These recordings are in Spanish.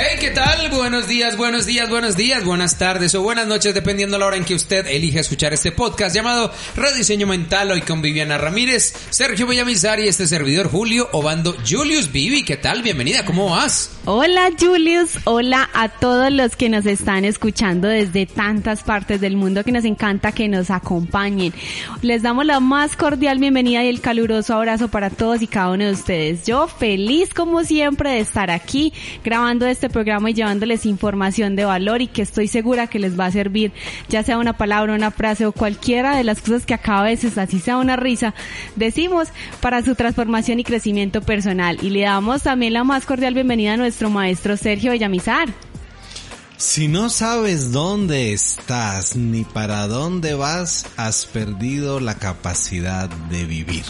Hey, ¿qué tal? Buenos días, buenos días, buenos días, buenas tardes o buenas noches, dependiendo la hora en que usted elija escuchar este podcast llamado Rediseño Mental, hoy con Viviana Ramírez, Sergio Villamizar y este servidor Julio Obando Julius Vivi. ¿Qué tal? Bienvenida, ¿cómo vas? Hola Julius, hola a todos los que nos están escuchando desde tantas partes del mundo que nos encanta que nos acompañen. Les damos la más cordial bienvenida y el caluroso abrazo para todos y cada uno de ustedes. Yo feliz como siempre de estar aquí grabando este programa y llevándoles información de valor y que estoy segura que les va a servir, ya sea una palabra, una frase o cualquiera de las cosas que acá a veces, así sea una risa, decimos para su transformación y crecimiento personal. Y le damos también la más cordial bienvenida a nuestro maestro Sergio Bellamizar. Si no sabes dónde estás ni para dónde vas, has perdido la capacidad de vivir.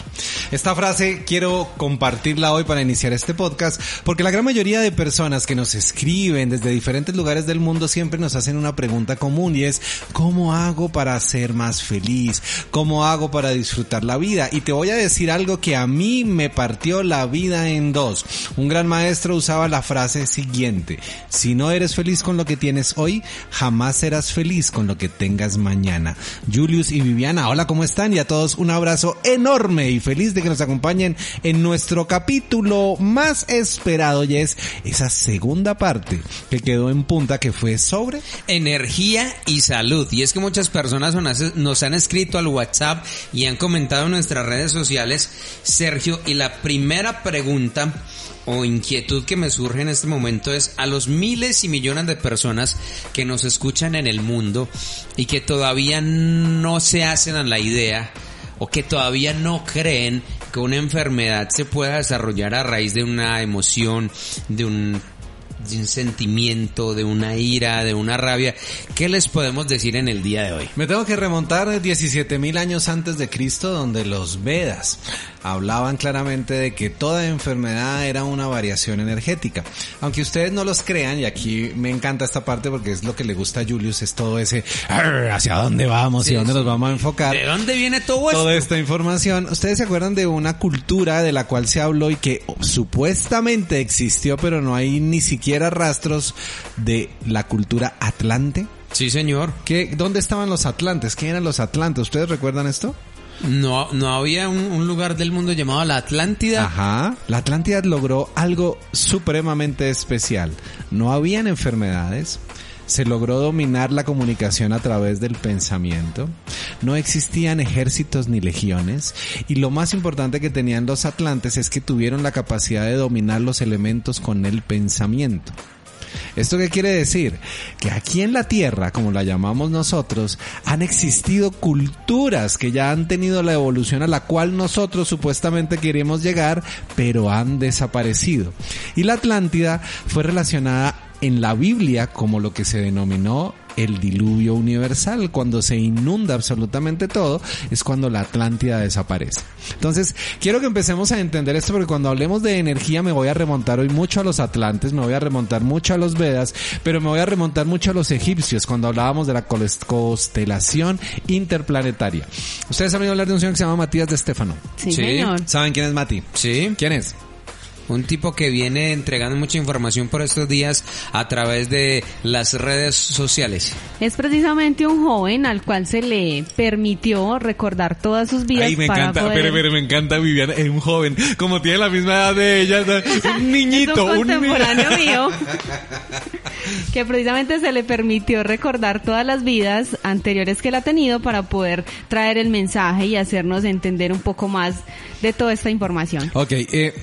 Esta frase quiero compartirla hoy para iniciar este podcast porque la gran mayoría de personas que nos escriben desde diferentes lugares del mundo siempre nos hacen una pregunta común y es ¿cómo hago para ser más feliz? ¿Cómo hago para disfrutar la vida? Y te voy a decir algo que a mí me partió la vida en dos. Un gran maestro usaba la frase siguiente, si no eres feliz con lo que tienes hoy, jamás serás feliz con lo que tengas mañana. Julius y Viviana, hola, ¿cómo están? Y a todos un abrazo enorme y feliz de que nos acompañen en nuestro capítulo más esperado y es esa segunda parte que quedó en punta que fue sobre energía y salud. Y es que muchas personas nos han escrito al WhatsApp y han comentado en nuestras redes sociales, Sergio, y la primera pregunta o inquietud que me surge en este momento es a los miles y millones de personas que nos escuchan en el mundo y que todavía no se hacen a la idea o que todavía no creen que una enfermedad se pueda desarrollar a raíz de una emoción, de un de un sentimiento, de una ira, de una rabia. ¿Qué les podemos decir en el día de hoy? Me tengo que remontar 17 mil años antes de Cristo, donde los Vedas hablaban claramente de que toda enfermedad era una variación energética. Aunque ustedes no los crean, y aquí me encanta esta parte porque es lo que le gusta a Julius, es todo ese hacia dónde vamos y dónde nos vamos a enfocar. ¿De dónde viene todo esto? Toda esta información. Ustedes se acuerdan de una cultura de la cual se habló y que supuestamente existió, pero no hay ni siquiera rastros de la cultura atlante. Sí, señor. ¿Qué, ¿Dónde estaban los atlantes? ¿Qué eran los atlantes? ¿Ustedes recuerdan esto? No, no había un, lugar del mundo llamado la Atlántida. Ajá. La Atlántida logró algo supremamente especial. No habían enfermedades. Se logró dominar la comunicación a través del pensamiento. No existían ejércitos ni legiones. Y lo más importante que tenían los atlantes es que tuvieron la capacidad de dominar los elementos con el pensamiento. ¿Esto qué quiere decir? Que aquí en la Tierra, como la llamamos nosotros, han existido culturas que ya han tenido la evolución a la cual nosotros supuestamente queremos llegar, pero han desaparecido. Y la Atlántida fue relacionada en la Biblia como lo que se denominó el diluvio universal. Cuando se inunda absolutamente todo, es cuando la Atlántida desaparece. Entonces, quiero que empecemos a entender esto porque cuando hablemos de energía me voy a remontar hoy mucho a los atlantes, me voy a remontar mucho a los Vedas, pero me voy a remontar mucho a los egipcios cuando hablábamos de la constelación interplanetaria. Ustedes han oído hablar de un señor que se llama Matías de Estefano. Sí, señor. ¿Saben quién es Mati? Sí. ¿Quién es? Un tipo que viene entregando mucha información por estos días a través de las redes sociales. Es precisamente un joven al cual se le permitió recordar todas sus vidas. Ay, me para encanta, poder- pero, pero me encanta Viviana, es un joven, como tiene la misma edad de ella, un niñito, es un un contemporáneo mío que precisamente se le permitió recordar todas las vidas anteriores que él ha tenido para poder traer el mensaje y hacernos entender un poco más de toda esta información. Ok, eh,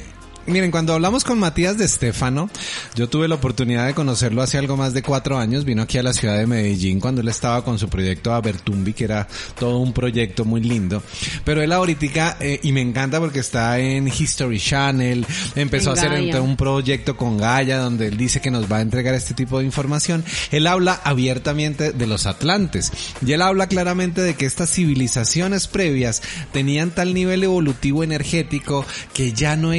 miren, cuando hablamos con Matías de Estefano, yo tuve la oportunidad de conocerlo hace algo más de cuatro años. Vino aquí a la ciudad de Medellín cuando él estaba con su proyecto Abertumbi, que era todo un proyecto muy lindo. Pero él ahorita, eh, y me encanta porque está en History Channel, empezó En a hacer Gaia. un proyecto con Gaia donde él dice que nos va a entregar este tipo de información. Él habla abiertamente de los atlantes y él habla claramente de que estas civilizaciones previas tenían tal nivel evolutivo energético que ya no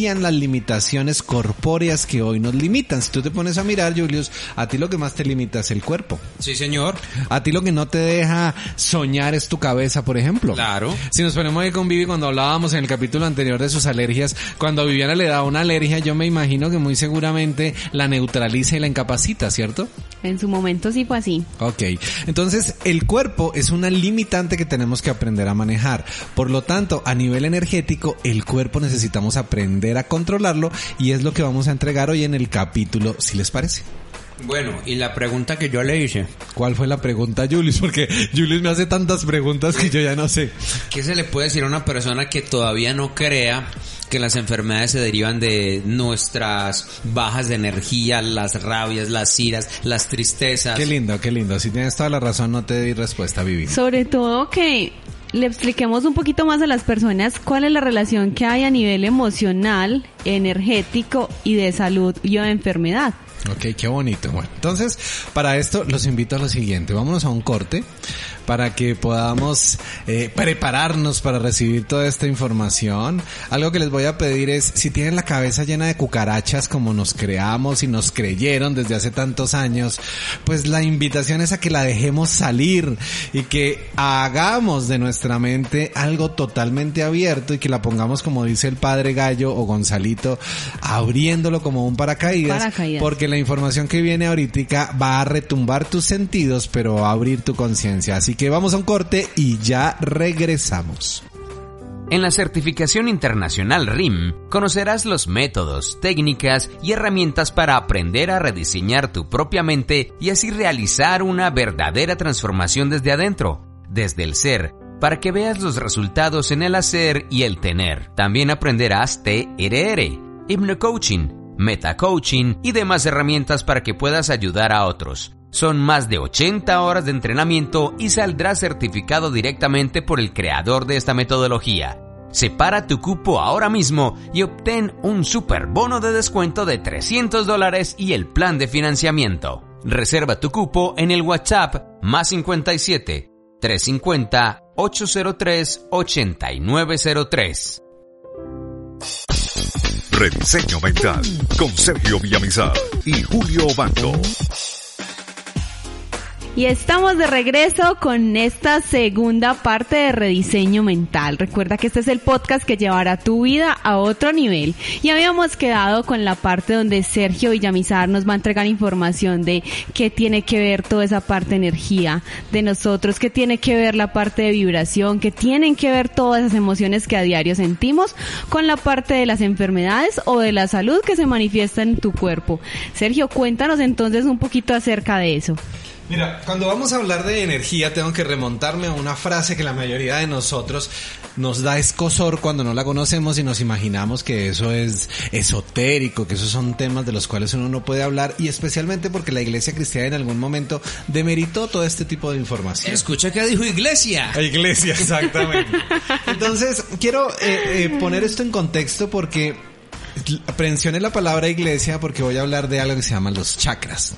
las limitaciones corpóreas que hoy nos limitan. Si tú te pones a mirar, Julius, a ti lo que más te limita es el cuerpo. Sí, señor. A ti lo que no te deja soñar es tu cabeza, por ejemplo. Claro. Si nos ponemos ahí con Vivi cuando hablábamos en el capítulo anterior de sus alergias, cuando a Viviana le da una alergia, yo me imagino que muy seguramente la neutraliza y la incapacita, ¿cierto? En su momento sí fue así. Ok, entonces el cuerpo es una limitante que tenemos que aprender a manejar. Por lo tanto, a nivel energético, el cuerpo necesitamos aprender a controlarlo y es lo que vamos a entregar hoy en el capítulo, si les parece. Bueno, y la pregunta que yo le hice, ¿Cuál fue la pregunta, Julius? Porque Julius me hace tantas preguntas que yo ya no sé. ¿qué se le puede decir a una persona que todavía no crea que las enfermedades se derivan de nuestras bajas de energía, las rabias, las iras, las tristezas? Qué lindo, qué lindo. Si tienes toda la razón, no te di respuesta, Vivi. Sobre todo que le expliquemos un poquito más a las personas cuál es la relación que hay a nivel emocional, energético y de salud y de enfermedad. Ok, qué bonito. Bueno, entonces, para esto los invito a lo siguiente. Vámonos a un corte para que podamos eh, prepararnos para recibir toda esta información. Algo que les voy a pedir es, si tienen la cabeza llena de cucarachas como nos creamos y nos creyeron desde hace tantos años, pues la invitación es a que la dejemos salir y que hagamos de nuestra mente algo totalmente abierto y que la pongamos como dice el padre Gallo o Gonzalito, abriéndolo como un paracaídas, Paracaídas. porque la información que viene ahorita va a retumbar tus sentidos, pero va a abrir tu conciencia. Así que vamos a un corte y ya regresamos. En la certificación internacional RIM conocerás los métodos, técnicas y herramientas para aprender a rediseñar tu propia mente y así realizar una verdadera transformación desde adentro, desde el ser, para que veas los resultados en el hacer y el tener. También aprenderás TRR, Hypnocoaching, Metacoaching y demás herramientas para que puedas ayudar a otros. Son más de 80 horas de entrenamiento y saldrás certificado directamente por el creador de esta metodología. Separa tu cupo ahora mismo y obtén un super bono de descuento de 300 dólares y el plan de financiamiento. Reserva tu cupo en el WhatsApp más 57 350 803 8903. Rediseño Mental con Sergio Villamizar y Julio Bando. Y estamos de regreso con esta segunda parte de rediseño mental. Recuerda que este es el podcast que llevará tu vida a otro nivel. Y habíamos quedado con la parte donde Sergio Villamizar nos va a entregar información de qué tiene que ver toda esa parte de energía de nosotros, qué tiene que ver la parte de vibración, qué tienen que ver todas esas emociones que a diario sentimos con la parte de las enfermedades o de la salud que se manifiesta en tu cuerpo. Sergio, cuéntanos entonces un poquito acerca de eso. Mira, cuando vamos a hablar de energía tengo que remontarme a una frase que la mayoría de nosotros nos da escosor cuando no la conocemos y nos imaginamos que eso es esotérico, que esos son temas de los cuales uno no puede hablar y especialmente porque la iglesia cristiana en algún momento demeritó todo este tipo de información. Escucha que dijo iglesia. La iglesia, exactamente. Entonces, quiero eh, eh, poner esto en contexto porque mencioné la palabra iglesia porque voy a hablar de algo que se llaman los chakras.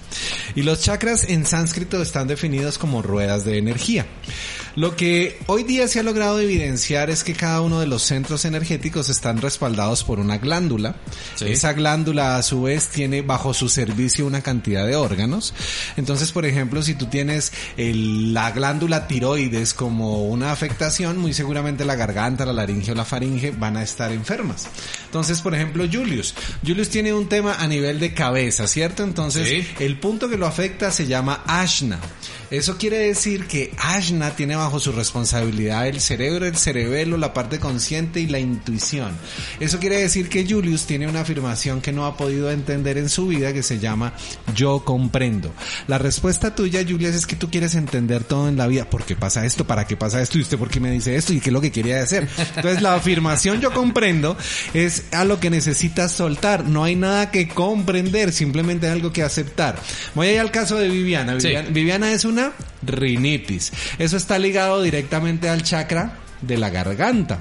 Y los chakras en sánscrito están definidos como ruedas de energía. Lo que hoy día se ha logrado evidenciar es que cada uno de los centros energéticos están respaldados por una glándula. Sí. Esa glándula a su vez tiene bajo su servicio una cantidad de órganos. Entonces, por ejemplo, si tú tienes el- la glándula tiroides como una afectación, muy seguramente la garganta, la laringe o la faringe van a estar enfermas. Entonces, por ejemplo, Julius. Julius tiene un tema a nivel de cabeza, ¿cierto? Entonces, Sí. el punto que lo afecta se llama ashna. Eso quiere decir que Ashna tiene bajo su responsabilidad el cerebro, el cerebelo, la parte consciente y la intuición. Eso quiere decir que Julius tiene una afirmación que no ha podido entender en su vida que se llama yo comprendo. La respuesta tuya, Julius, es que tú quieres entender todo en la vida. ¿Por qué pasa esto? ¿Para qué pasa esto? ¿Y usted por qué me dice esto? ¿Y qué es lo que quería hacer? Entonces la afirmación yo comprendo es a lo que necesitas soltar. No hay nada que comprender, simplemente hay algo que aceptar. Voy a ir al caso de Viviana. Sí. Viviana, Viviana es una rinitis. Eso está ligado directamente al chakra de la garganta.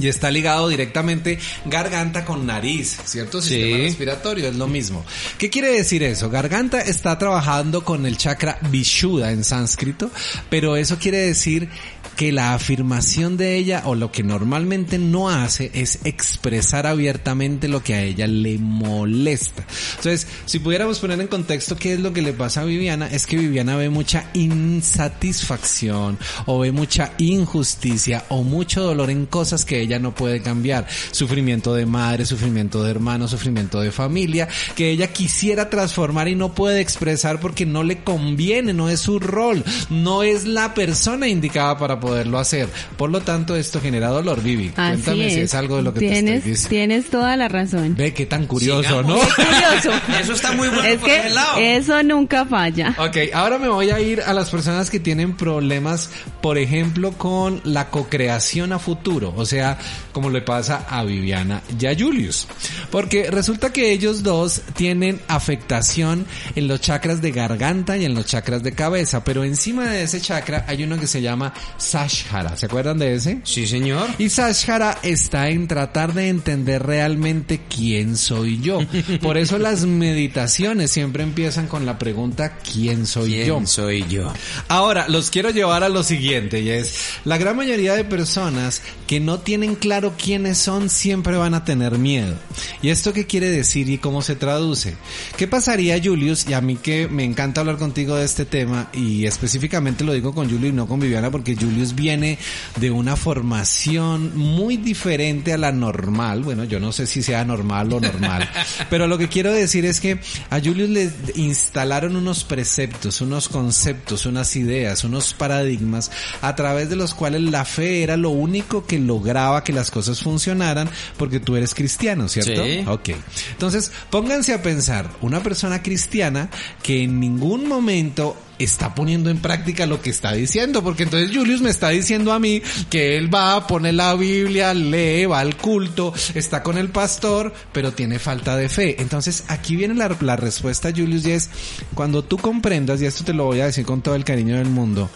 Y está ligado directamente garganta con nariz, ¿cierto? Sistema Sí. respiratorio, es lo mismo. ¿Qué quiere decir eso? Garganta está trabajando con el chakra Vishuddha en sánscrito, pero eso quiere decir que la afirmación de ella o lo que normalmente no hace es expresar abiertamente lo que a ella le molesta. Entonces, si pudiéramos poner en contexto qué es lo que le pasa a Viviana, es que Viviana ve mucha insatisfacción o ve mucha injusticia o mucho dolor en cosas que ella no puede cambiar. Sufrimiento de madre, sufrimiento de hermano, sufrimiento de familia, que ella quisiera transformar y no puede expresar porque no le conviene, no es su rol, no es la persona indicada para poderlo hacer. Por lo tanto, esto genera dolor, Vivi. Así Cuéntame es. si es algo de lo que te tienes, estoy diciendo. Tienes toda la razón. Ve qué tan curioso, Sigamos. ¿no? Curioso. Eso está muy bueno es por que ese lado. eso nunca falla. Ok, ahora me voy a ir a las personas que tienen problemas, por ejemplo, con la cocreación a futuro, o sea, como le pasa a Viviana y a Julius. Porque resulta que ellos dos tienen afectación en los chakras de garganta y en los chakras de cabeza, pero encima de ese chakra hay uno que se llama Sashara. ¿Se acuerdan de ese? Sí, señor. Y Sashara está en tratar de entender realmente quién soy yo. Por eso las meditaciones siempre empiezan con la pregunta ¿quién soy ¿Quién yo? soy yo? Ahora, los quiero llevar a lo siguiente, y es, la gran mayoría de personas que no tienen claro quiénes son siempre van a tener miedo. ¿Y esto qué quiere decir y cómo se traduce? ¿Qué pasaría, Julius? Y a mí que me encanta hablar contigo de este tema, y específicamente lo digo con Julius y no con Viviana, porque Julius viene de una formación muy diferente a la normal. Bueno, yo no sé si sea normal o normal, pero lo que quiero decir es que a Julius le instalaron unos preceptos, unos conceptos, unas ideas, unos paradigmas a través de los cuales la fe era lo único que lograba que las cosas funcionaran porque tú eres cristiano, ¿cierto? Sí. Ok. Entonces, pónganse a pensar, una persona cristiana que en ningún momento está poniendo en práctica lo que está diciendo, porque entonces Julius me está diciendo a mí que él va a poner la Biblia, lee, va al culto, está con el pastor, pero tiene falta de fe. Entonces aquí viene la, la respuesta, Julius, y es cuando tú comprendas, y esto te lo voy a decir con todo el cariño del mundo,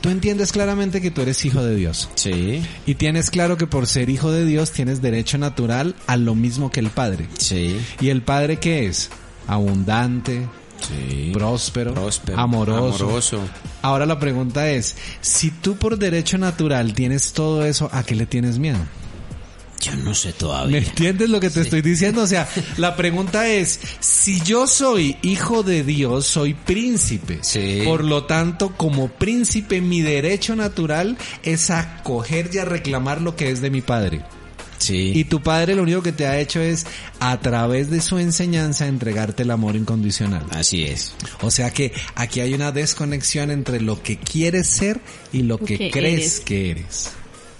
tú entiendes claramente que tú eres hijo de Dios. Sí, Y tienes claro que por ser hijo de Dios tienes derecho natural a lo mismo que el Padre. sí, ¿Y el Padre qué es? Abundante, sí. próspero, Próspero, amoroso. amoroso. Ahora la pregunta es, si tú por derecho natural tienes todo eso, ¿a qué le tienes miedo? Yo no sé ¿Me todavía. entiendes lo que te estoy diciendo? O sea, la pregunta es, si yo soy hijo de Dios, soy príncipe. Sí. Por lo tanto, como príncipe, mi derecho natural es a coger y a reclamar lo que es de mi padre. Sí. Y tu padre lo único que te ha hecho es, a través de su enseñanza, entregarte el amor incondicional. Así es. O sea que aquí hay una desconexión entre lo que quieres ser y lo que Que crees eres. que eres.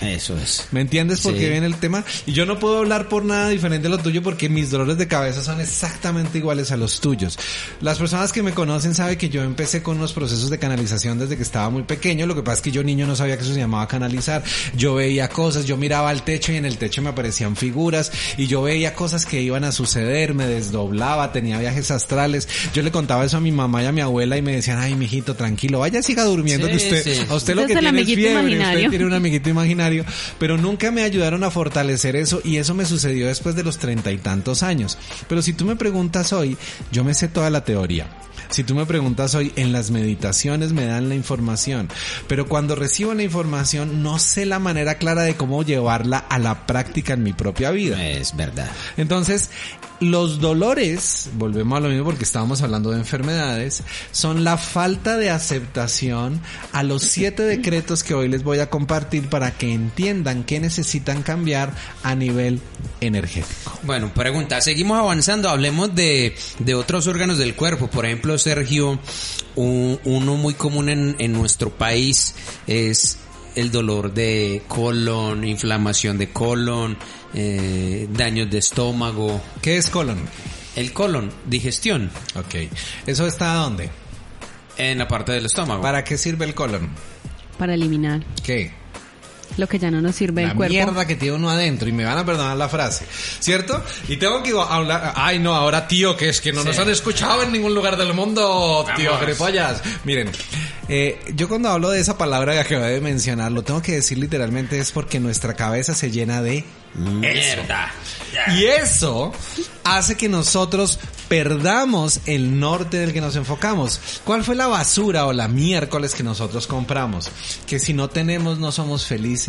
Eso es. ¿Me entiendes por Sí. qué viene el tema? Y yo no puedo hablar por nada diferente a lo tuyo porque mis dolores de cabeza son exactamente iguales a los tuyos. Las personas que me conocen saben que yo empecé con unos procesos de canalización desde que estaba muy pequeño. Lo que pasa es que yo niño no sabía que eso se llamaba canalizar. Yo veía cosas, yo miraba al techo y en el techo me aparecían figuras y yo veía cosas que iban a suceder, me desdoblaba, tenía viajes astrales. Yo le contaba eso a mi mamá y a mi abuela y me decían, ay, mijito, tranquilo, vaya, siga durmiendo Sí, que usted, sí. a usted lo que tiene es fiebre, usted tiene un amiguito imaginario, pero nunca me ayudaron a fortalecer eso y eso me sucedió después de los treinta y tantos años. Pero si tú me preguntas hoy, yo me sé toda la teoría. Si tú me preguntas hoy, en las meditaciones me dan la información, pero cuando recibo la información no sé la manera clara de cómo llevarla a la práctica en mi propia vida. Es verdad. Entonces, los dolores, volvemos a lo mismo porque estábamos hablando de enfermedades, son la falta de aceptación a los siete decretos que hoy les voy a compartir para que entiendan qué necesitan cambiar a nivel energético. Bueno, pregunta, seguimos avanzando, hablemos de, de otros órganos del cuerpo, por ejemplo, Sergio, un- uno muy común en, en nuestro país es el dolor de colon, inflamación de colon, eh, daños de estómago. ¿Qué es colon? El colon, digestión, Ok. ¿Eso está dónde? en la parte del estómago. ¿Para qué sirve el colon? Para eliminar ¿Qué? Lo que ya no nos sirve la del cuerpo. mierda que tiene uno adentro y me van a perdonar la frase, ¿cierto? Y tengo que hablar, ay no, ahora tío, que es que no nos han escuchado en ningún lugar del mundo, tío, gilipollas. Miren, eh, yo cuando hablo de esa palabra que acabé de mencionar, lo tengo que decir literalmente es porque nuestra cabeza se llena de Mierda. y eso hace que nosotros perdamos el norte del que nos enfocamos. ¿Cuál fue la basura o la miércoles que nosotros compramos? Que si no tenemos no somos felices,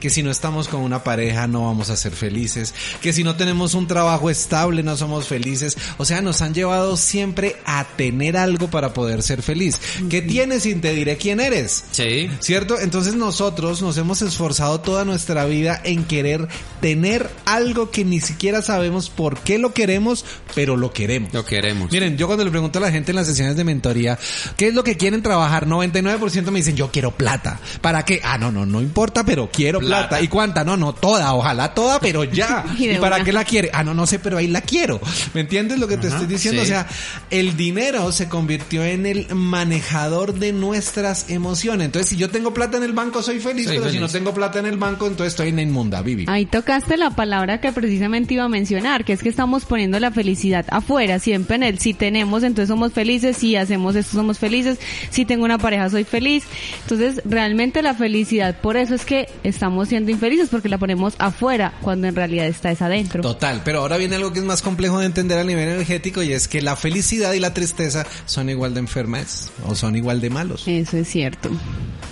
que si no estamos con una pareja no vamos a ser felices, que si no tenemos un trabajo estable no somos felices. O sea, nos han llevado siempre a tener algo para poder ser feliz. ¿Qué tienes y te diré quién eres? Sí. ¿Cierto? Entonces nosotros nos hemos esforzado toda nuestra vida en querer tener algo que ni siquiera sabemos por qué lo queremos, pero lo queremos. Lo queremos. Miren, yo cuando le pregunto a la gente en las sesiones de mentoría, ¿qué es lo que quieren trabajar? 99% me dicen, yo quiero plata. ¿Para qué? Ah, no, no, no importa, pero quiero plata. Plata. ¿Y cuánta? No, no, toda, ojalá toda, pero ya. Y ¿Y, de para qué la quiere? Ah, no, no sé, pero ahí la quiero. ¿Me entiendes lo que te estoy diciendo? sí. O sea, el dinero se convirtió en el manejador de nuestras emociones. Entonces, si yo tengo plata en el banco, soy feliz, Soy pero si no tengo plata en el banco, entonces estoy en la inmunda, Vivi. Ahí tocaste la palabra que precisamente iba a mencionar, que es que estamos poniendo la felicidad afuera, siempre en el si tenemos, entonces somos felices, si hacemos esto somos felices, si tengo una pareja soy feliz. Entonces, realmente la felicidad, por eso es que estamos siendo infelices, porque la ponemos afuera, cuando en realidad está es adentro. Total, pero ahora viene algo que es más complejo de entender a nivel energético y es que la felicidad y la tristeza son igual de enfermas o son igual de malos. Eso es cierto.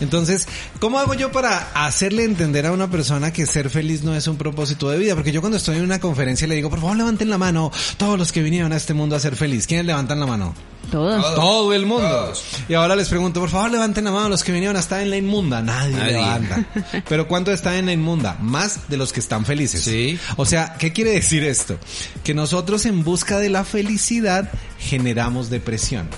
Entonces, ¿cómo hago yo para hacerle entender a una persona que ser feliz no es un propósito de vida? Porque yo cuando estoy en una conferencia le digo, por favor levanten la mano todos los que vinieron a este mundo a ser feliz. ¿Quiénes levantan la mano? Todos. Todo el mundo. Todos. Y ahora les pregunto, por favor levanten la mano los que vinieron a estar en la inmunda. Nadie, Nadie. levanta. Pero ¿cuánto están en la inmunda? Más de los que están felices. Sí. O sea, ¿qué quiere decir esto? Que nosotros en busca de la felicidad generamos depresión.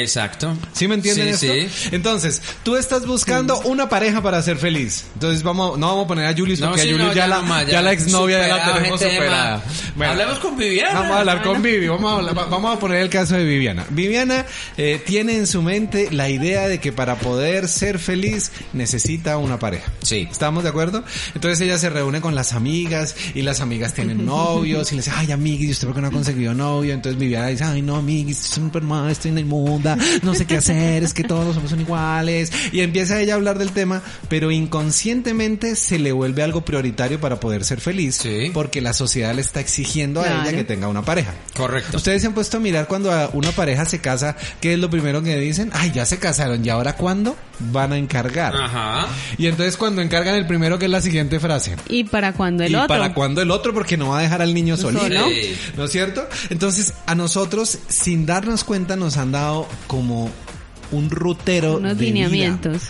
Exacto. ¿Sí me entienden Sí, esto? sí. Entonces, tú estás buscando una pareja para ser feliz. Entonces, vamos, no vamos a poner a Julius No, porque sí, a Julius no, ya, ya la, no más, ya ya. la exnovia ya la tenemos superada. ma. Hablemos con Viviana. Vamos a hablar con Bueno. Vivi, vamos a, hablar- va- vamos a poner el caso de Viviana. Viviana eh, tiene en su mente la idea de que para poder ser feliz necesita una pareja. Sí. ¿Estamos de acuerdo? Entonces ella se reúne con las amigas y las amigas tienen novios y le dice, ay amiguis, ¿y usted por qué no ha conseguido novio? Entonces Viviana dice, ay no amiguis, estoy súper mal, estoy en la no sé qué hacer, es que todos los hombres son iguales. Y empieza ella a hablar del tema, pero inconscientemente se le vuelve algo prioritario para poder ser feliz, Sí. porque la sociedad le está exigiendo a ella que tenga una pareja. Correcto. Ustedes se han puesto a mirar cuando a una pareja se casa, ¿qué es lo primero que dicen? Ay, ya se casaron, ¿y ahora cuándo? Van a encargar. Ajá. Y entonces cuando encargan el primero, que es la siguiente frase? ¿Y para cuando el ¿Y otro? para cuándo el otro? Porque no va a dejar al niño solito. Solo. Sí. ¿No es cierto? Entonces, a nosotros, sin darnos cuenta, nos han dado como un rutero Unos de vida, lineamientos.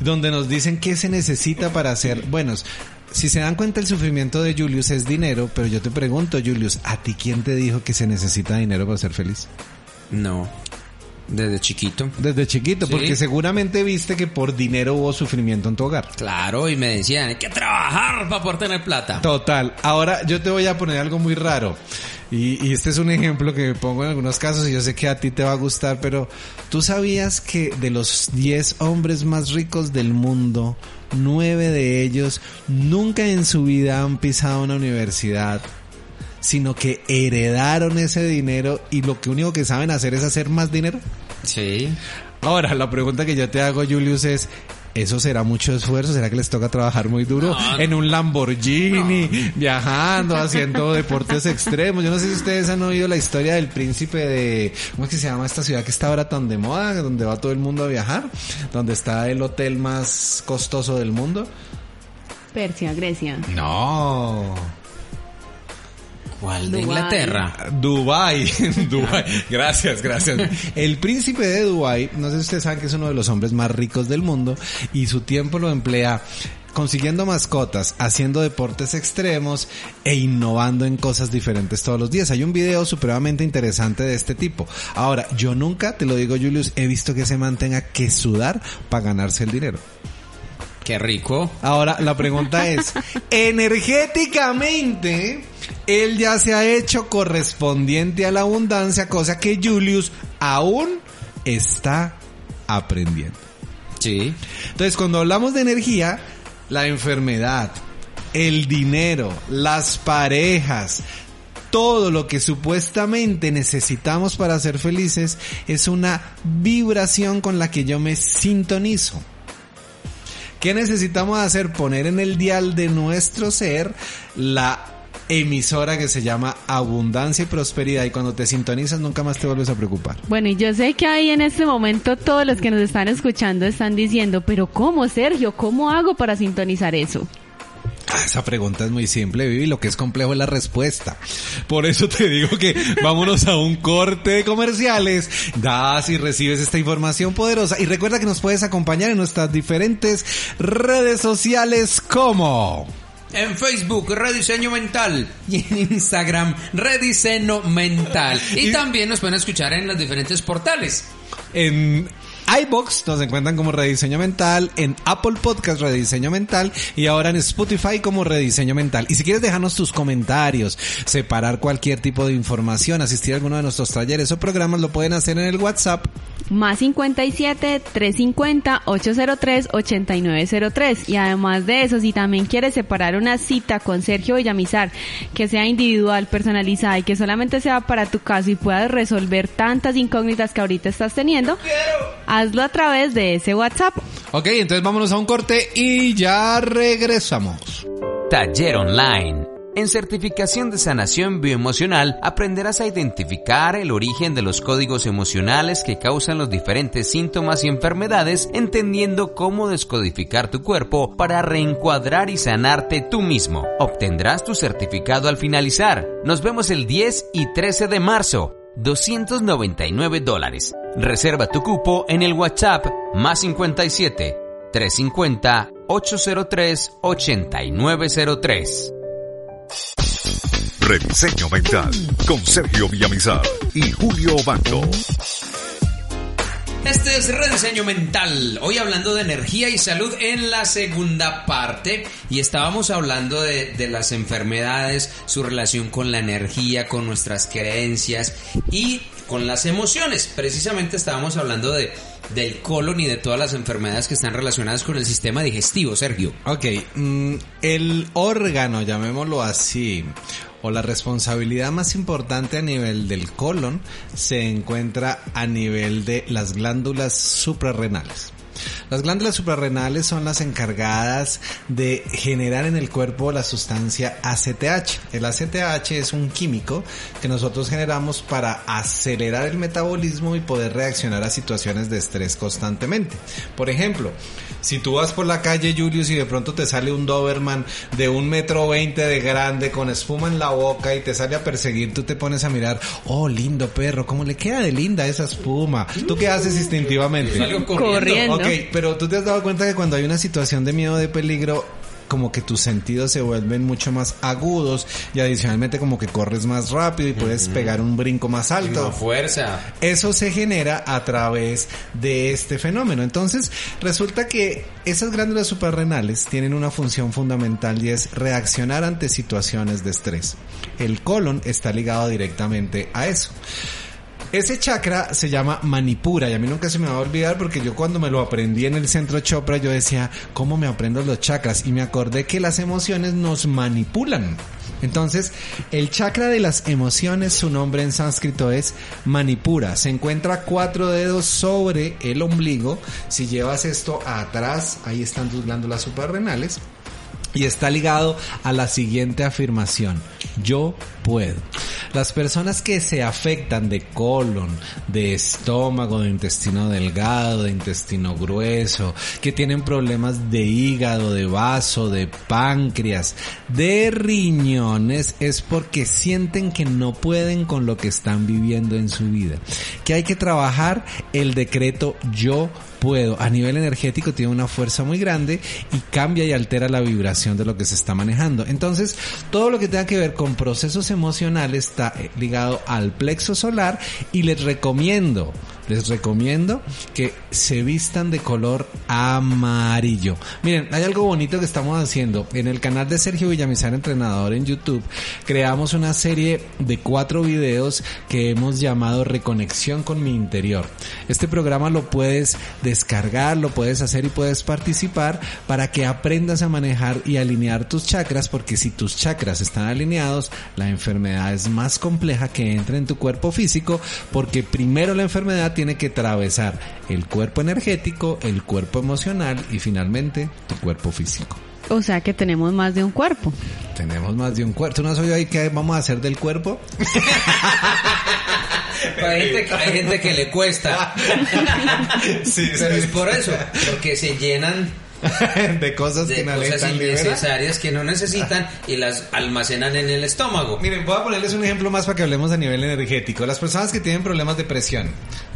donde nos dicen qué se necesita para ser buenos. Si se dan cuenta, el sufrimiento de Julius es dinero, pero yo te pregunto, Julius, ¿a ti quién te dijo que se necesita dinero para ser feliz? No. Desde chiquito. Desde chiquito, Sí. porque seguramente viste que por dinero hubo sufrimiento en tu hogar. Claro, y me decían, hay que trabajar para poder tener plata. Total. Ahora yo te voy a poner algo muy raro. Y, y este es un ejemplo que me pongo en algunos casos y yo sé que a ti te va a gustar, pero ¿tú sabías que de los 10 hombres más ricos del mundo, 9 de ellos nunca en su vida han pisado una universidad? sino que heredaron ese dinero y lo que único que saben hacer es hacer más dinero. Sí. Ahora, la pregunta que yo te hago, Julius, es, ¿eso será mucho esfuerzo? ¿Será que les toca trabajar muy duro? No, no. En un Lamborghini, viajando, haciendo deportes extremos. Yo no sé si ustedes han oído la historia del príncipe de, ¿cómo es que se llama esta ciudad que está ahora tan de moda, donde va todo el mundo a viajar? Donde está el hotel más costoso del mundo. Persia, Grecia. No. ¿Cuál de. Inglaterra? Dubai, Dubai. Gracias, gracias. El príncipe de Dubai, no sé si ustedes saben que es uno de los hombres más ricos del mundo y su tiempo lo emplea consiguiendo mascotas, haciendo deportes extremos e innovando en cosas diferentes todos los días. Hay un video supremamente interesante de este tipo. Ahora, yo nunca, te lo digo Julius, he visto que se mantenga que sudar para ganarse el dinero. Qué rico. Ahora, la pregunta es, energéticamente, él ya se ha hecho correspondiente a la abundancia, cosa que Julius aún está aprendiendo. Sí. Entonces, cuando hablamos de energía, la enfermedad, el dinero, las parejas, todo lo que supuestamente necesitamos para ser felices es una vibración con la que yo me sintonizo. ¿Qué necesitamos hacer? Poner en el dial de nuestro ser la emisora que se llama Abundancia y Prosperidad y cuando te sintonizas nunca más te vuelves a preocupar. Bueno, y yo sé que ahí en este momento todos los que nos están escuchando están diciendo, pero ¿cómo, Sergio? ¿Cómo hago para sintonizar eso? Ah, esa pregunta es muy simple, Vivi. Lo que es complejo es la respuesta. Por eso te digo que vámonos a un corte de comerciales. Das y recibes esta información poderosa. Y recuerda que nos puedes acompañar en nuestras diferentes redes sociales como... En Facebook, Rediseño Mental. Y en Instagram, Rediseño Mental. Y, Y- también nos pueden escuchar en los diferentes portales. En iBox nos encuentran como Rediseño Mental, en Apple Podcast Rediseño Mental y ahora en Spotify como Rediseño Mental. Y si quieres dejarnos tus comentarios, separar cualquier tipo de información, asistir a alguno de nuestros talleres o programas, lo pueden hacer en el WhatsApp Más 57 350 803 8903. Y además de eso, si también quieres separar una cita con Sergio Villamizar, que sea individual, personalizada y que solamente sea para tu caso y puedas resolver tantas incógnitas que ahorita estás teniendo, hazlo a través de ese WhatsApp. Ok, entonces vámonos a un corte y ya regresamos. Taller Online. En certificación de sanación bioemocional aprenderás a identificar el origen de los códigos emocionales que causan los diferentes síntomas y enfermedades, entendiendo cómo descodificar tu cuerpo para reencuadrar y sanarte tú mismo. Obtendrás tu certificado al finalizar. Nos vemos el 10 y 13 de marzo. 299 dólares. Reserva tu cupo en el WhatsApp más 57 350 803 8903. Rediseño Mental con Sergio Villamizar y Julio Bando. Este es Rediseño Mental. Hoy hablando de energía y salud en la segunda parte. Y estábamos hablando de, las enfermedades, su relación con la energía, con nuestras creencias y con las emociones. Precisamente estábamos hablando de, del colon y de todas las enfermedades que están relacionadas con el sistema digestivo, Sergio. Ok, mm, el órgano, llamémoslo así, o la responsabilidad más importante a nivel del colon se encuentra a nivel de las glándulas suprarrenales. Las glándulas suprarrenales son las encargadas de generar en el cuerpo la sustancia ACTH. El ACTH es un químico que nosotros generamos para acelerar el metabolismo y poder reaccionar a situaciones de estrés constantemente. Por ejemplo, si tú vas por la calle Julius y de pronto te sale un Doberman de un metro veinte de grande con espuma en la boca y te sale a perseguir, tú te pones a mirar, oh lindo perro, cómo le queda de linda esa espuma. ¿Tú qué haces instintivamente? Corriendo. Pero tú te has dado cuenta que cuando hay una situación de miedo, de peligro, como que tus sentidos se vuelven mucho más agudos y adicionalmente como que corres más rápido y puedes pegar un brinco más alto. Fuerza. Eso se genera a través de este fenómeno. Entonces, resulta que esas glándulas suprarrenales tienen una función fundamental y es reaccionar ante situaciones de estrés. El colon está ligado directamente a eso. Ese chakra se llama Manipura y a mí nunca se me va a olvidar porque yo cuando me lo aprendí en el centro Chopra yo decía, ¿cómo me aprendo los chakras? Y me acordé que las emociones nos manipulan. Entonces, el chakra de las emociones, su nombre en sánscrito es Manipura. Se encuentra cuatro dedos sobre el ombligo. Si llevas esto atrás, ahí están tus glándulas suprarrenales. Y está ligado a la siguiente afirmación. Yo puedo. Las personas que se afectan de colon, de estómago, de intestino delgado, de intestino grueso, que tienen problemas de hígado, de vaso, de páncreas, de riñones, es porque sienten que no pueden con lo que están viviendo en su vida. Que hay que trabajar el decreto yo puedo. A nivel energético tiene una fuerza muy grande y cambia y altera la vibración de lo que se está manejando. Entonces, todo lo que tenga que ver con procesos emocionales está eh, ligado al plexo solar y les recomiendo les recomiendo que se vistan de color amarillo. Miren, hay algo bonito que estamos haciendo. En el canal de Sergio Villamizar Entrenador en YouTube, creamos una serie de cuatro videos que hemos llamado Reconexión con mi interior. Este programa lo puedes descargar, lo puedes hacer y puedes participar para que aprendas a manejar y alinear tus chakras, porque si tus chakras están alineados, la enfermedad es más compleja que entre en tu cuerpo físico, porque primero la enfermedad tiene que atravesar el cuerpo energético, el cuerpo emocional y finalmente tu cuerpo físico. O sea que tenemos más de un cuerpo. Tenemos más de un cuerpo. ¿Tú no has oído ahí qué vamos a hacer del cuerpo? hay, gente, hay gente que le cuesta. sí, Pero es por eso, porque se llenan de cosas, que cosas innecesarias que no necesitan y las almacenan en el estómago. Miren, voy a ponerles un ejemplo más para que hablemos a nivel energético. Las personas que tienen problemas de presión,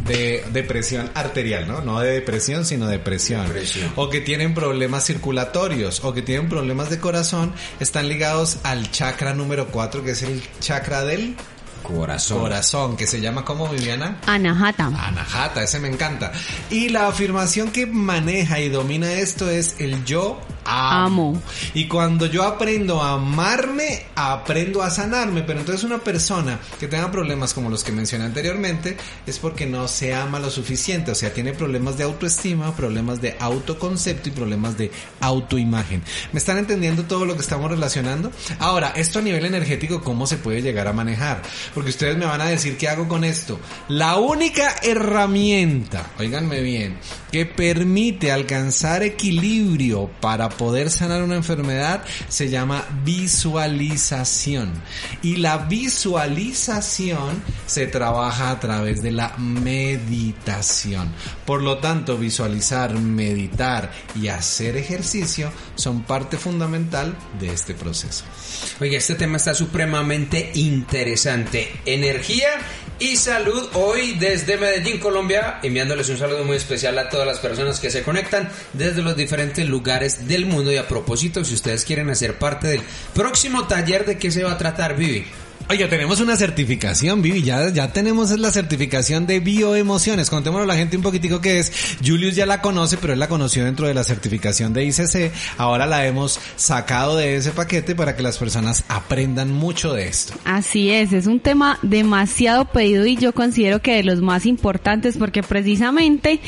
de depresión arterial, ¿no? No de depresión, sino de presión. O que tienen problemas circulatorios o que tienen problemas de corazón, están ligados al chakra número 4, que es el chakra del Corazón. Corazón, que se llama como Viviana? Anahata. Anahata, ese me encanta. Y la afirmación que maneja y domina esto es el yo amo. Y cuando yo aprendo a amarme, aprendo a sanarme. Pero entonces una persona que tenga problemas como los que mencioné anteriormente es porque no se ama lo suficiente. O sea, tiene problemas de autoestima, problemas de autoconcepto y problemas de autoimagen. ¿Me están entendiendo todo lo que estamos relacionando? Ahora, esto a nivel energético, ¿cómo se puede llegar a manejar? Porque ustedes me van a decir, ¿qué hago con esto? La única herramienta, oíganme bien, que permite alcanzar equilibrio para poder sanar una enfermedad se llama visualización. Y la visualización se trabaja a través de la meditación. Por lo tanto, visualizar, meditar y hacer ejercicio son parte fundamental de este proceso. Oye, este tema está supremamente interesante. Energía y salud hoy desde Medellín, Colombia, enviándoles un saludo muy especial a todas las personas que se conectan desde los diferentes lugares del mundo. Y a propósito, si ustedes quieren hacer parte del próximo taller, ¿de qué se va a tratar, Vivi? Oye, tenemos una certificación, Vivi, ya, ya tenemos la certificación de bioemociones. Contémoslo a la gente un poquitico que es. Julius ya la conoce, pero él la conoció dentro de la certificación de ICC. Ahora la hemos sacado de ese paquete para que las personas aprendan mucho de esto. Así es, es un tema demasiado pedido y yo considero que de los más importantes porque precisamente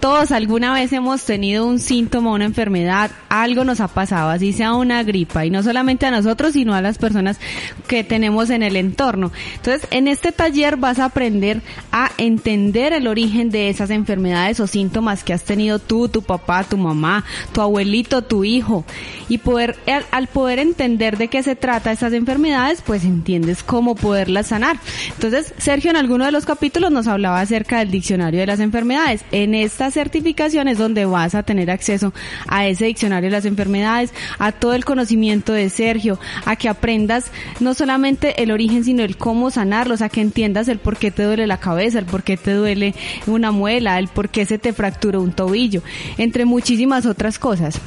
todos alguna vez hemos tenido un síntoma, una enfermedad, algo nos ha pasado, así sea una gripa y no solamente a nosotros, sino a las personas que tenemos en el entorno. Entonces, en este taller vas a aprender a entender el origen de esas enfermedades o síntomas que has tenido tú, tu papá, tu mamá, tu abuelito, tu hijo. Y poder, al, poder entender de qué se trata esas enfermedades, pues entiendes cómo poderlas sanar. Entonces, Sergio en alguno de los capítulos nos hablaba acerca del diccionario de las enfermedades. En esta certificación es donde vas a tener acceso a ese diccionario de las enfermedades, a todo el conocimiento de Sergio, a que aprendas no solamente el origen, sino el cómo sanarlo, o sea, que entiendas el por qué te duele la cabeza, el por qué te duele una muela, el por qué se te fracturó un tobillo, entre muchísimas otras cosas.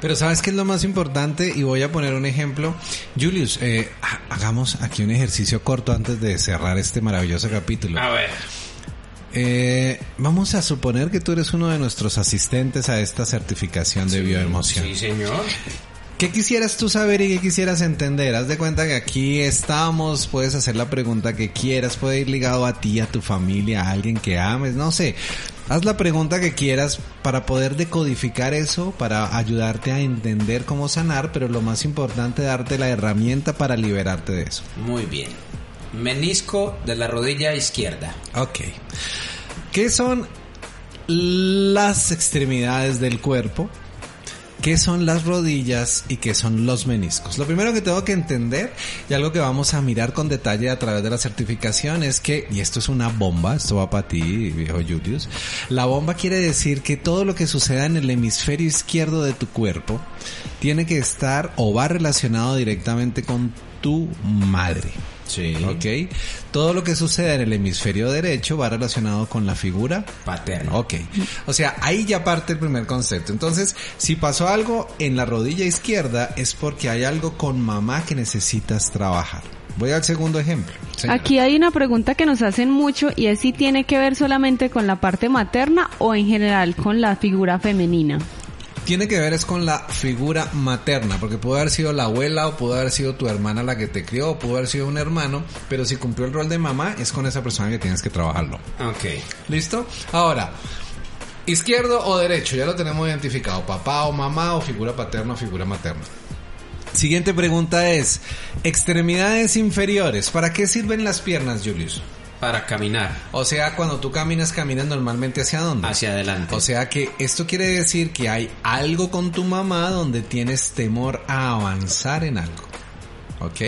Pero sabes qué es lo más importante y voy a poner un ejemplo. Julius, eh, hagamos aquí un ejercicio corto antes de cerrar este maravilloso capítulo. A ver. Eh, vamos a suponer que tú eres uno de nuestros asistentes a esta certificación de bioemoción. Sí, señor. ¿Qué quisieras tú saber y qué quisieras entender? Haz de cuenta que aquí estamos, puedes hacer la pregunta que quieras, puede ir ligado a ti, a tu familia, a alguien que ames, no sé. Haz la pregunta que quieras para poder decodificar eso, para ayudarte a entender cómo sanar, pero lo más importante, darte la herramienta para liberarte de eso. Muy bien. Menisco de la rodilla izquierda. Ok. ¿Qué son las extremidades del cuerpo? Qué son las rodillas y qué son los meniscos. Lo primero que tengo que entender y algo que vamos a mirar con detalle a través de la certificación es que, y esto es una bomba, esto va para ti, viejo Julius, la bomba quiere decir que todo lo que suceda en el hemisferio izquierdo de tu cuerpo tiene que estar o va relacionado directamente con tu madre. Sí. ¿Ok? Todo lo que sucede en el hemisferio derecho va relacionado con la figura Paterno. Ok. O sea, ahí ya parte el primer concepto. Entonces, si pasó algo en la rodilla izquierda, es porque hay algo con mamá que necesitas trabajar. Voy al segundo ejemplo. Señora. Aquí hay una pregunta que nos hacen mucho y es si tiene que ver solamente con la parte materna o en general con la figura femenina. Tiene que ver es con la figura materna, porque pudo haber sido la abuela o pudo haber sido tu hermana la que te crió o pudo haber sido un hermano, pero si cumplió el rol de mamá, es con esa persona que tienes que trabajarlo. Ok. ¿Listo? Ahora, izquierdo o derecho, ya lo tenemos identificado, papá o mamá o figura paterna o figura materna. Siguiente pregunta es, extremidades inferiores, ¿para qué sirven las piernas, Julius? Para caminar O sea, cuando tú caminas, caminas normalmente hacia dónde? hacia adelante. O sea que esto quiere decir que hay algo con tu mamá donde tienes temor a avanzar en algo. ¿Ok?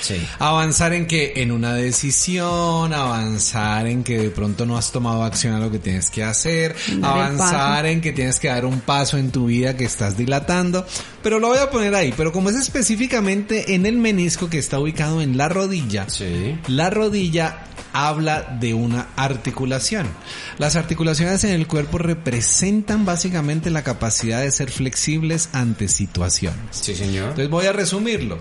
Sí. Avanzar en que en una decisión, avanzar en que de pronto no has tomado acción a lo que tienes que hacer, Dar avanzar en que tienes que dar un paso en tu vida que estás dilatando, pero lo voy a poner ahí, pero como es específicamente en el menisco que está ubicado en la rodilla, Sí. la rodilla habla de una articulación. Las articulaciones en el cuerpo representan básicamente la capacidad de ser flexibles ante situaciones. Sí, señor. Entonces voy a resumirlo.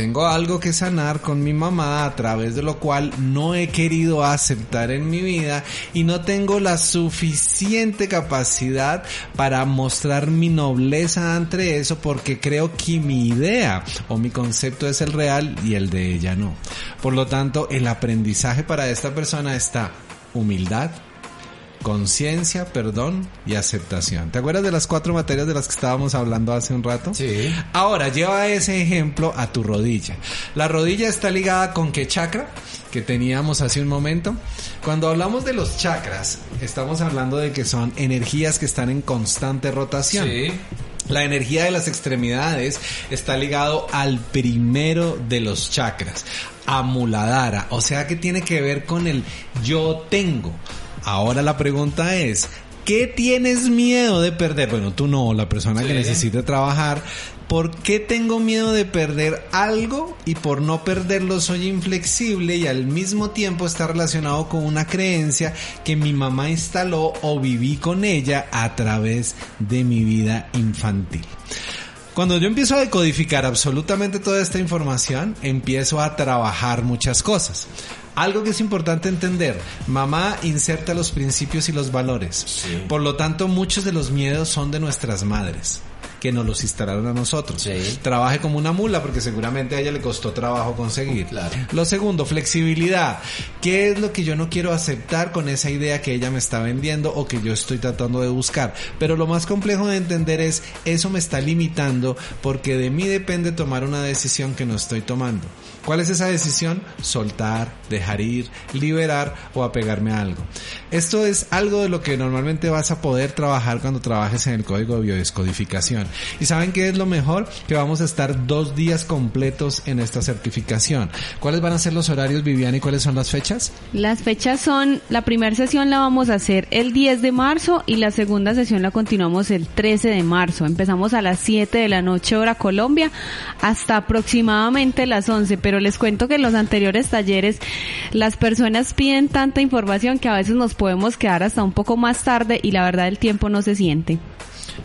Tengo algo que sanar con mi mamá a través de lo cual no he querido aceptar en mi vida y no tengo la suficiente capacidad para mostrar mi nobleza ante eso porque creo que mi idea o mi concepto es el real y el de ella no. Por lo tanto, el aprendizaje para esta persona está humildad, conciencia, perdón y aceptación. ¿Te acuerdas de las cuatro materias de las que estábamos hablando hace un rato? Sí. Ahora, lleva ese ejemplo a tu rodilla. La rodilla está ligada con qué chakra que teníamos hace un momento. Cuando hablamos de los chakras, estamos hablando de que son energías que están en constante rotación. Sí. La energía de las extremidades está ligado al primero de los chakras, a Muladhara, o sea que tiene que ver con el yo tengo. Ahora la pregunta es, ¿qué tienes miedo de perder? Bueno, tú no, la persona que necesita trabajar. ¿Por qué tengo miedo de perder algo y por no perderlo soy inflexible y al mismo tiempo está relacionado con una creencia que mi mamá instaló o viví con ella a través de mi vida infantil? Cuando yo empiezo a decodificar absolutamente toda esta información, empiezo a trabajar muchas cosas. Algo que es importante entender, mamá inserta los principios y los valores. Sí. Por lo tanto, muchos de los miedos son de nuestras madres que nos los instalaron a nosotros. Sí. Trabaje como una mula porque seguramente a ella le costó trabajo conseguir. Claro. Lo segundo, flexibilidad. ¿Qué es lo que yo no quiero aceptar con esa idea que ella me está vendiendo o que yo estoy tratando de buscar? Pero lo más complejo de entender es, eso me está limitando porque de mí depende tomar una decisión que no estoy tomando. ¿Cuál es esa decisión? Soltar, dejar ir, liberar o apegarme a algo. Esto es algo de lo que normalmente vas a poder trabajar cuando trabajes en el código de biodescodificación. ¿Y saben qué es lo mejor? Que vamos a estar dos días completos en esta certificación. ¿Cuáles van a ser los horarios, Viviana, y cuáles son las fechas? Las fechas son, la primera sesión la vamos a hacer el 10 de marzo y la segunda sesión la continuamos el 13 de marzo. Empezamos a las 7 de la noche hora Colombia hasta aproximadamente las 11, pero les cuento que en los anteriores talleres las personas piden tanta información que a veces nos podemos quedar hasta un poco más tarde y la verdad el tiempo no se siente.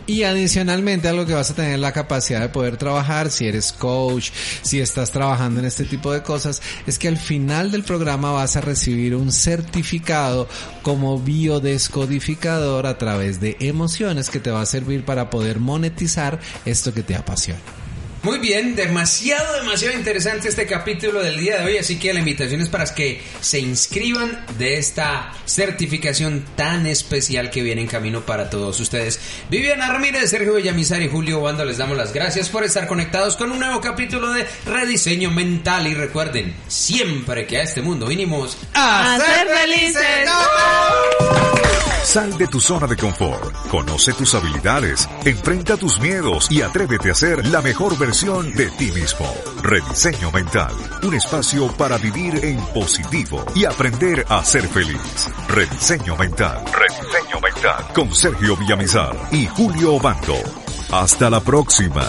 Y adicionalmente algo que vas a tener la capacidad de poder trabajar si eres coach, si estás trabajando en este tipo de cosas, es que al final del programa vas a recibir un certificado como biodescodificador a través de emociones que te va a servir para poder monetizar esto que te apasiona. Muy bien, demasiado, demasiado interesante este capítulo del día de hoy, así que la invitación es para que se inscriban de esta certificación tan especial que viene en camino para todos ustedes. Viviana Ramírez, Sergio Villamizar y Julio Bando les damos las gracias por estar conectados con un nuevo capítulo de Rediseño Mental y recuerden, siempre que a este mundo vinimos ¡A ser felices! Sal de tu zona de confort, conoce tus habilidades, enfrenta tus miedos y atrévete a ser la mejor versión de ti mismo. Rediseño Mental, un espacio para vivir en positivo y aprender a ser feliz. Rediseño Mental, Rediseño Mental, con Sergio Villamizar y Julio Bando. Hasta la próxima.